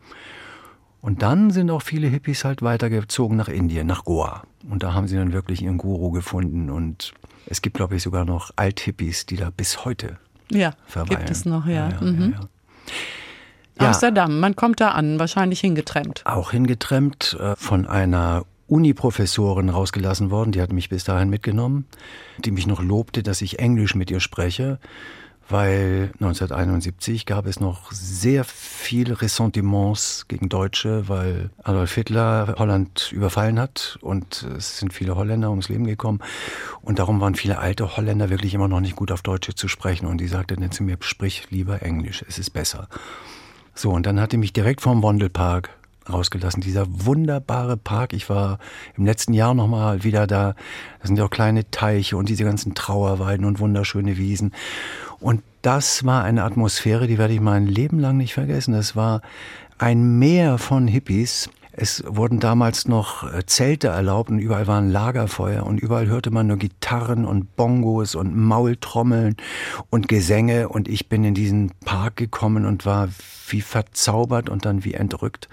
Und dann sind auch viele Hippies halt weitergezogen nach Indien, nach Goa. Und da haben sie dann wirklich ihren Guru gefunden. Und es gibt, glaube ich, sogar noch Alt-Hippies, die da bis heute ja, verweilen. gibt es noch, ja. ja, ja, mhm. ja. Amsterdam, man kommt da an, wahrscheinlich hingetrennt. Auch hingetrennt, äh, von einer Uni-Professorin rausgelassen worden, die hat mich bis dahin mitgenommen, die mich noch lobte, dass ich Englisch mit ihr spreche, weil 1971 gab es noch sehr viele Ressentiments gegen Deutsche, weil Adolf Hitler Holland überfallen hat und es sind viele Holländer ums Leben gekommen und darum waren viele alte Holländer wirklich immer noch nicht gut auf Deutsche zu sprechen und die sagte dann zu mir, sprich lieber Englisch, es ist besser. So, und dann hat die mich direkt vom Wandelpark rausgelassen. Dieser wunderbare Park. Ich war im letzten Jahr nochmal wieder da. Da sind ja auch kleine Teiche und diese ganzen Trauerweiden und wunderschöne Wiesen. Und das war eine Atmosphäre, die werde ich mein Leben lang nicht vergessen. Es war ein Meer von Hippies, es wurden damals noch äh, Zelte erlaubt und überall waren Lagerfeuer und überall hörte man nur Gitarren und Bongos und Maultrommeln und Gesänge und ich bin in diesen Park gekommen und war wie verzaubert und dann wie entrückt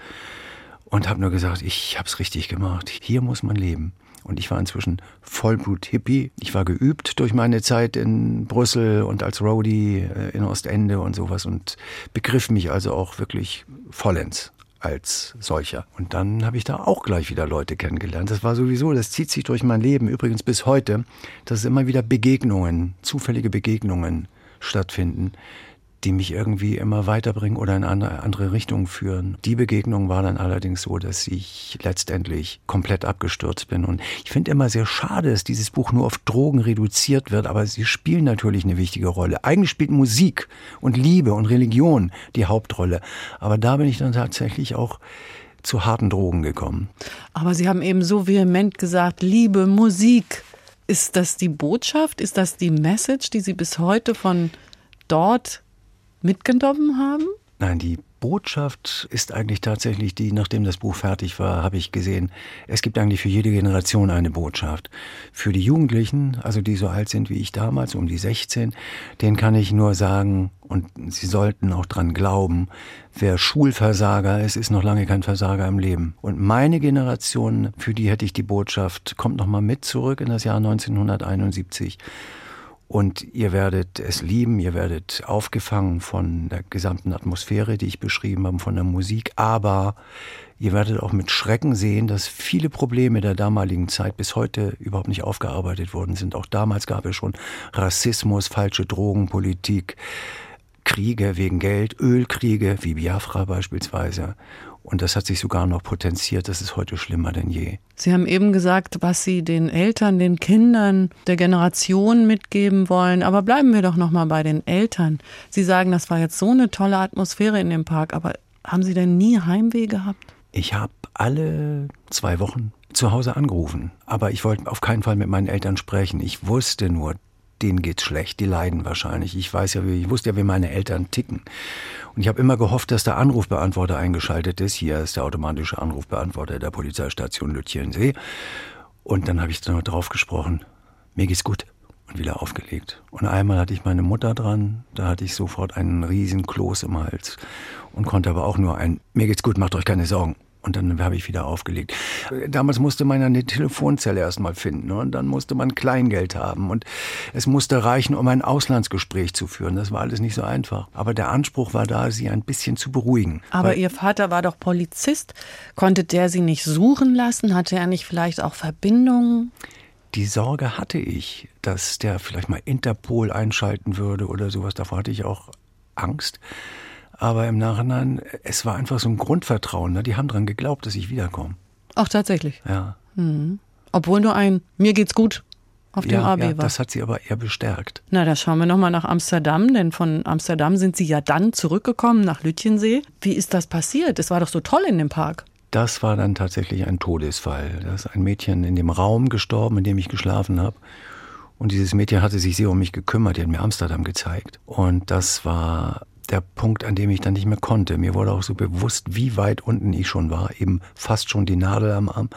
und habe nur gesagt, ich habe es richtig gemacht. Hier muss man leben. Und ich war inzwischen Vollblut-Hippie. Ich war geübt durch meine Zeit in Brüssel und als Roadie äh, in Ostende und sowas und begriff mich also auch wirklich vollends als solcher. Und dann habe ich da auch gleich wieder Leute kennengelernt. Das war sowieso, das zieht sich durch mein Leben, übrigens bis heute, dass immer wieder Begegnungen, zufällige Begegnungen stattfinden, die mich irgendwie immer weiterbringen oder in eine andere Richtung führen. Die Begegnung war dann allerdings so, dass ich letztendlich komplett abgestürzt bin. Und ich finde immer sehr schade, dass dieses Buch nur auf Drogen reduziert wird, aber sie spielen natürlich eine wichtige Rolle. Eigentlich spielt Musik und Liebe und Religion die Hauptrolle. Aber da bin ich dann tatsächlich auch zu harten Drogen gekommen. Aber Sie haben eben so vehement gesagt, Liebe, Musik. Ist das die Botschaft? Ist das die Message, die Sie bis heute von dort mitgenommen haben? Nein, die Botschaft ist eigentlich tatsächlich die, nachdem das Buch fertig war, habe ich gesehen, es gibt eigentlich für jede Generation eine Botschaft. Für die Jugendlichen, also die so alt sind wie ich damals, um die 16, denen kann ich nur sagen, und sie sollten auch dran glauben, wer Schulversager ist, ist noch lange kein Versager im Leben. Und meine Generation, für die hätte ich die Botschaft, kommt noch mal mit zurück in das Jahr 1971 und ihr werdet es lieben, ihr werdet aufgefangen von der gesamten Atmosphäre, die ich beschrieben habe, von der Musik, aber ihr werdet auch mit Schrecken sehen, dass viele Probleme der damaligen Zeit bis heute überhaupt nicht aufgearbeitet worden sind. Auch damals gab es schon Rassismus, falsche Drogenpolitik, Kriege wegen Geld, Ölkriege, wie Biafra beispielsweise. Und das hat sich sogar noch potenziert. Das ist heute schlimmer denn je. Sie haben eben gesagt, was Sie den Eltern, den Kindern der Generation mitgeben wollen. Aber bleiben wir doch noch mal bei den Eltern. Sie sagen, das war jetzt so eine tolle Atmosphäre in dem Park. Aber haben Sie denn nie Heimweh gehabt? Ich habe alle zwei Wochen zu Hause angerufen. Aber ich wollte auf keinen Fall mit meinen Eltern sprechen. Ich wusste nur, denen geht's schlecht, die leiden wahrscheinlich. Ich weiß ja, ich wusste ja, wie meine Eltern ticken. Und ich habe immer gehofft, dass der Anrufbeantworter eingeschaltet ist. Hier ist der automatische Anrufbeantworter der Polizeistation Lütjensee. Und dann habe ich nur drauf gesprochen, mir geht's gut und wieder aufgelegt. Und einmal hatte ich meine Mutter dran, da hatte ich sofort einen riesen Kloß im Hals und konnte aber auch nur ein, mir geht's gut, macht euch keine Sorgen Und dann habe ich wieder aufgelegt. Damals musste man eine Telefonzelle erstmal finden und dann musste man Kleingeld haben und es musste reichen, um ein Auslandsgespräch zu führen. Das war alles nicht so einfach. Aber der Anspruch war da, sie ein bisschen zu beruhigen. Aber Ihr Vater war doch Polizist. Konnte der Sie nicht suchen lassen? Hatte er nicht vielleicht auch Verbindungen? Die Sorge hatte ich, dass der vielleicht mal Interpol einschalten würde oder sowas. Davor hatte ich auch Angst. Aber im Nachhinein, es war einfach so ein Grundvertrauen. Ne? Die haben dran geglaubt, dass ich wiederkomme. Ach, tatsächlich. Ja. Mhm. Obwohl nur ein Mir geht's gut auf dem ja, AB ja, war. das hat sie aber eher bestärkt. Na, da schauen wir nochmal nach Amsterdam, denn von Amsterdam sind Sie ja dann zurückgekommen nach Lütjensee. Wie ist das passiert? Es war doch so toll in dem Park. Das war dann tatsächlich ein Todesfall. Da ist ein Mädchen in dem Raum gestorben, in dem ich geschlafen habe. Und dieses Mädchen hatte sich sehr um mich gekümmert, die hat mir Amsterdam gezeigt. Und das war der Punkt, an dem ich dann nicht mehr konnte. Mir wurde auch so bewusst, wie weit unten ich schon war, eben fast schon die Nadel am Arm.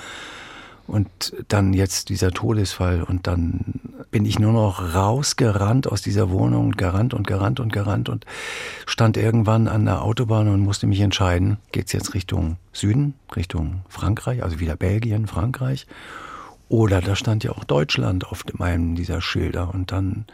Und dann jetzt dieser Todesfall und dann bin ich nur noch rausgerannt aus dieser Wohnung, gerannt und gerannt und gerannt und stand irgendwann an der Autobahn und musste mich entscheiden, geht's jetzt Richtung Süden, Richtung Frankreich, also wieder Belgien, Frankreich oder da stand ja auch Deutschland auf einem dieser Schilder und dann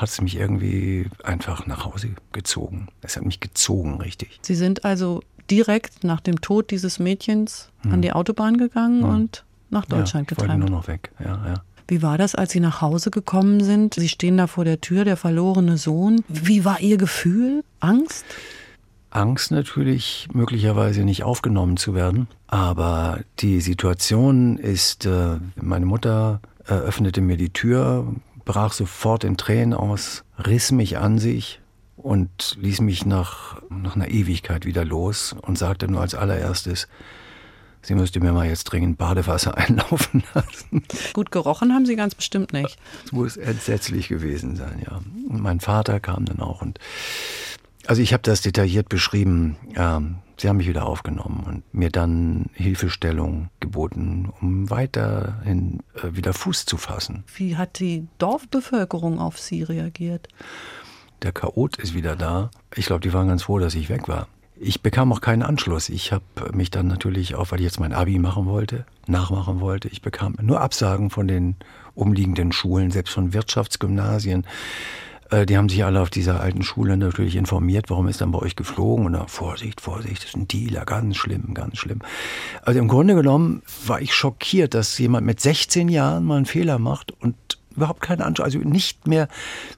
hat es mich irgendwie einfach nach Hause gezogen. Es hat mich gezogen, richtig. Sie sind also direkt nach dem Tod dieses Mädchens hm. an die Autobahn gegangen hm. und nach Deutschland ja, ich getrennt. nur noch weg, ja, ja. Wie war das, als Sie nach Hause gekommen sind? Sie stehen da vor der Tür, der verlorene Sohn. Wie war Ihr Gefühl? Angst? Angst natürlich, möglicherweise nicht aufgenommen zu werden. Aber die Situation ist, äh, meine Mutter öffnete mir die Tür, brach sofort in Tränen aus, riss mich an sich und ließ mich nach, nach einer Ewigkeit wieder los und sagte nur als allererstes, Sie müsste mir mal jetzt dringend Badewasser *laughs* einlaufen lassen. Gut gerochen haben Sie ganz bestimmt nicht. Es muss entsetzlich gewesen sein, ja. Und mein Vater kam dann auch und also ich habe das detailliert beschrieben. Ähm, sie haben mich wieder aufgenommen und mir dann Hilfestellung geboten, um weiterhin äh, wieder Fuß zu fassen. Wie hat die Dorfbevölkerung auf Sie reagiert? Der Chaot ist wieder da. Ich glaube, die waren ganz froh, dass ich weg war. Ich bekam auch keinen Anschluss. Ich habe mich dann natürlich auch, weil ich jetzt mein Abi machen wollte, nachmachen wollte, ich bekam nur Absagen von den umliegenden Schulen, selbst von Wirtschaftsgymnasien. Äh, die haben sich alle auf dieser alten Schule natürlich informiert, warum ist dann bei euch geflogen und dann, Vorsicht, Vorsicht, das ist ein Dealer, ganz schlimm, ganz schlimm. Also im Grunde genommen war ich schockiert, dass jemand mit 16 Jahren mal einen Fehler macht und überhaupt keinen Anspruch, also nicht mehr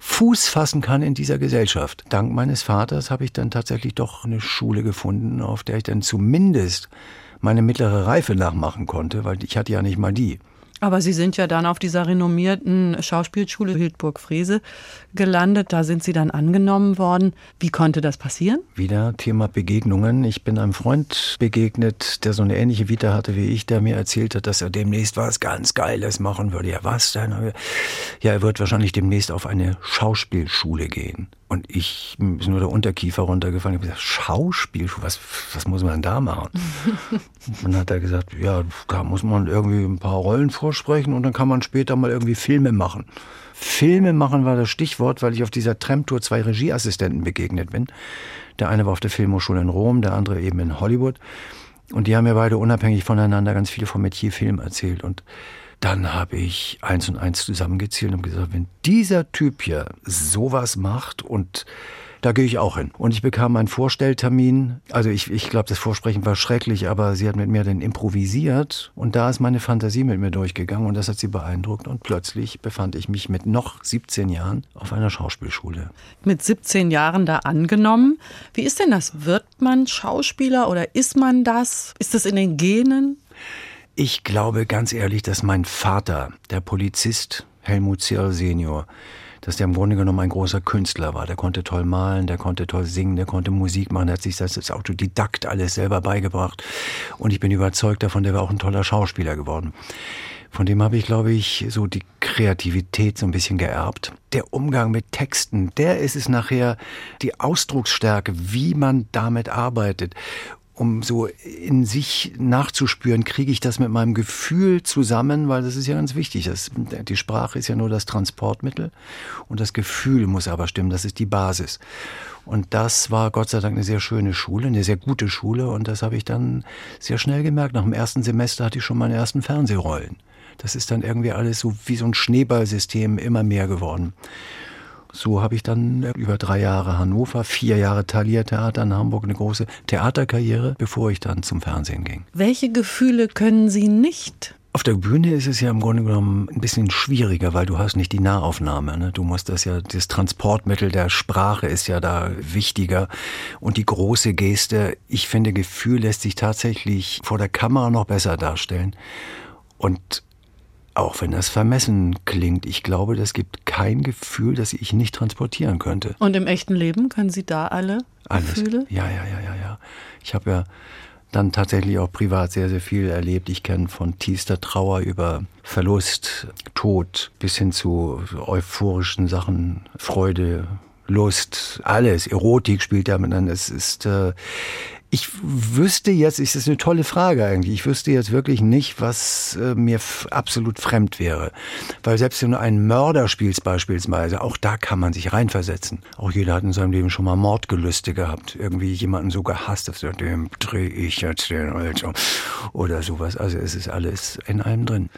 Fuß fassen kann in dieser Gesellschaft. Dank meines Vaters habe ich dann tatsächlich doch eine Schule gefunden, auf der ich dann zumindest meine mittlere Reife nachmachen konnte, weil ich hatte ja nicht mal die. Aber Sie sind ja dann auf dieser renommierten Schauspielschule Hildburg-Frese gelandet. Da sind Sie dann angenommen worden. Wie konnte das passieren? Wieder Thema Begegnungen. Ich bin einem Freund begegnet, der so eine ähnliche Vita hatte wie ich, der mir erzählt hat, dass er demnächst was ganz Geiles machen würde. Ja, was denn? Ja, er wird wahrscheinlich demnächst auf eine Schauspielschule gehen. Und ich ist nur der Unterkiefer runtergefallen. Ich habe gesagt, Schauspiel, was, was muss man da machen? *laughs* und dann hat er gesagt, ja, da muss man irgendwie ein paar Rollen vorsprechen und dann kann man später mal irgendwie Filme machen. Filme machen war das Stichwort, weil ich auf dieser Tramtour zwei Regieassistenten begegnet bin. Der eine war auf der Filmhochschule in Rom, der andere eben in Hollywood. Und die haben mir beide unabhängig voneinander ganz viele vom Metier Film erzählt. Und dann habe ich eins und eins zusammengezählt und gesagt, wenn dieser Typ hier sowas macht und da gehe ich auch hin. Und ich bekam einen Vorstelltermin. Also ich, ich glaube, das Vorsprechen war schrecklich, aber sie hat mit mir dann improvisiert und da ist meine Fantasie mit mir durchgegangen und das hat sie beeindruckt und plötzlich befand ich mich mit noch 17 Jahren auf einer Schauspielschule. Mit 17 Jahren da angenommen. Wie ist denn das? Wird man Schauspieler oder ist man das? Ist das in den Genen? Ich glaube ganz ehrlich, dass mein Vater, der Polizist Helmut Zierl Senior, dass der im Grunde genommen ein großer Künstler war. Der konnte toll malen, der konnte toll singen, der konnte Musik machen, der hat sich das als Autodidakt alles selber beigebracht. Und ich bin überzeugt davon, der war auch ein toller Schauspieler geworden. Von dem habe ich, glaube ich, so die Kreativität so ein bisschen geerbt. Der Umgang mit Texten, der ist es nachher, die Ausdrucksstärke, wie man damit arbeitet. Um so in sich nachzuspüren, kriege ich das mit meinem Gefühl zusammen, weil das ist ja ganz wichtig. Das, die Sprache ist ja nur das Transportmittel und das Gefühl muss aber stimmen, das ist die Basis. Und das war Gott sei Dank eine sehr schöne Schule, eine sehr gute Schule und das habe ich dann sehr schnell gemerkt. Nach dem ersten Semester hatte ich schon meine ersten Fernsehrollen. Das ist dann irgendwie alles so wie so ein Schneeballsystem immer mehr geworden. So habe ich dann über drei Jahre Hannover, vier Jahre Thalia Theater in Hamburg, eine große Theaterkarriere, bevor ich dann zum Fernsehen ging. Welche Gefühle können Sie nicht? Auf der Bühne ist es ja im Grunde genommen ein bisschen schwieriger, weil du hast nicht die Nahaufnahme. Ne? Du musst das ja, das Transportmittel der Sprache ist ja da wichtiger und die große Geste. Ich finde, Gefühl lässt sich tatsächlich vor der Kamera noch besser darstellen. Und auch wenn das vermessen klingt, ich glaube, das gibt kein Gefühl, das ich nicht transportieren könnte. Und im echten Leben können Sie da alle Alles. Gefühle? Ja, ja, ja, ja, ja. Ich habe ja dann tatsächlich auch privat sehr, sehr viel erlebt. Ich kenne von tiefster Trauer über Verlust, Tod bis hin zu euphorischen Sachen, Freude, Lust, alles. Erotik spielt damit an. Es ist, äh, ich wüsste jetzt, ist das eine tolle Frage eigentlich, ich wüsste jetzt wirklich nicht, was äh, mir absolut fremd wäre. Weil selbst wenn du einen Mörder spielst beispielsweise, auch da kann man sich reinversetzen. Auch jeder hat in seinem Leben schon mal Mordgelüste gehabt. Irgendwie jemanden so gehasst, auf dem drehe ich jetzt den also. Oder sowas. Also es ist alles in einem drin.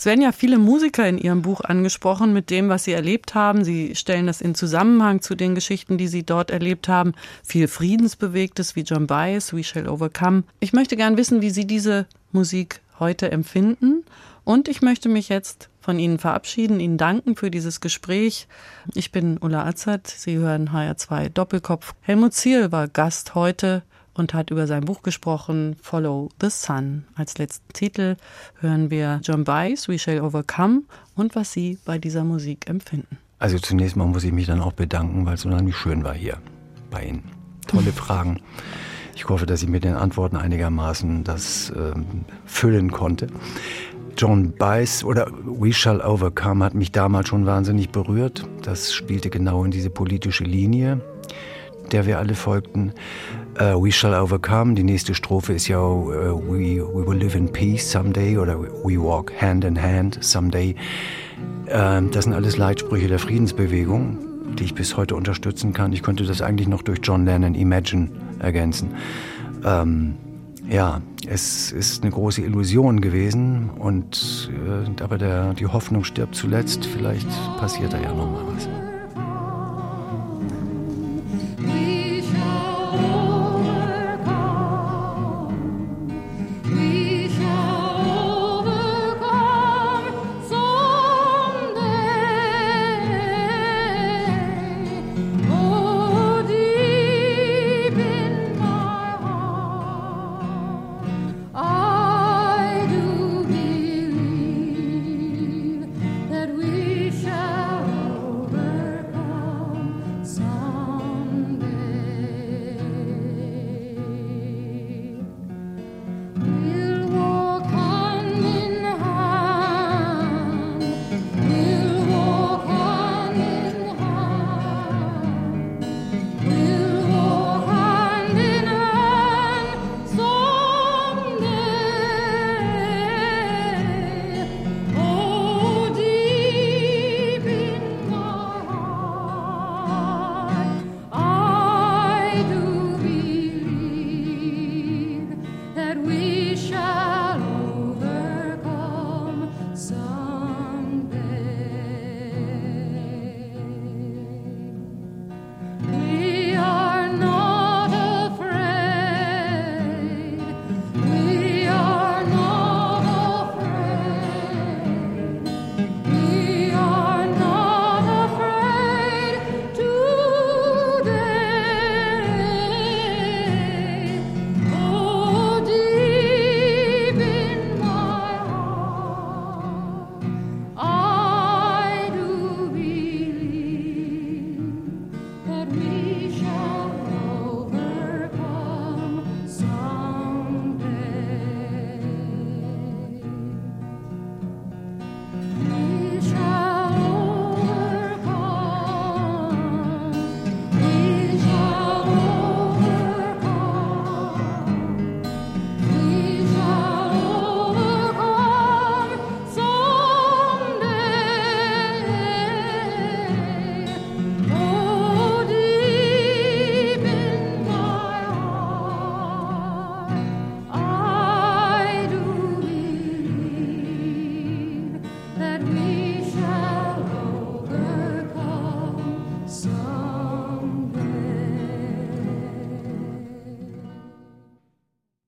Es werden ja viele Musiker in Ihrem Buch angesprochen mit dem, was Sie erlebt haben. Sie stellen das in Zusammenhang zu den Geschichten, die Sie dort erlebt haben. Viel Friedensbewegtes wie John Baez, We Shall Overcome. Ich möchte gern wissen, wie Sie diese Musik heute empfinden. Und ich möchte mich jetzt von Ihnen verabschieden, Ihnen danken für dieses Gespräch. Ich bin Ulla Azad, Sie hören HR2 Doppelkopf. Helmut Ziel war Gast heute und hat über sein Buch gesprochen, Follow the Sun. Als letzten Titel hören wir John Baez, We Shall Overcome und was Sie bei dieser Musik empfinden. Also zunächst mal muss ich mich dann auch bedanken, weil es unheimlich schön war hier bei Ihnen. Tolle Fragen. Ich hoffe, dass ich mit den Antworten einigermaßen das ähm, füllen konnte. John Baez oder We Shall Overcome hat mich damals schon wahnsinnig berührt. Das spielte genau in diese politische Linie, der wir alle folgten. Uh, we shall overcome. Die nächste Strophe ist ja uh, we, we will live in peace someday oder we walk hand in hand someday. Uh, das sind alles Leitsprüche der Friedensbewegung, die ich bis heute unterstützen kann. Ich könnte das eigentlich noch durch John Lennon Imagine ergänzen. Ähm, ja, es ist eine große Illusion gewesen und äh, aber der, die Hoffnung stirbt zuletzt. Vielleicht passiert da ja noch mal was.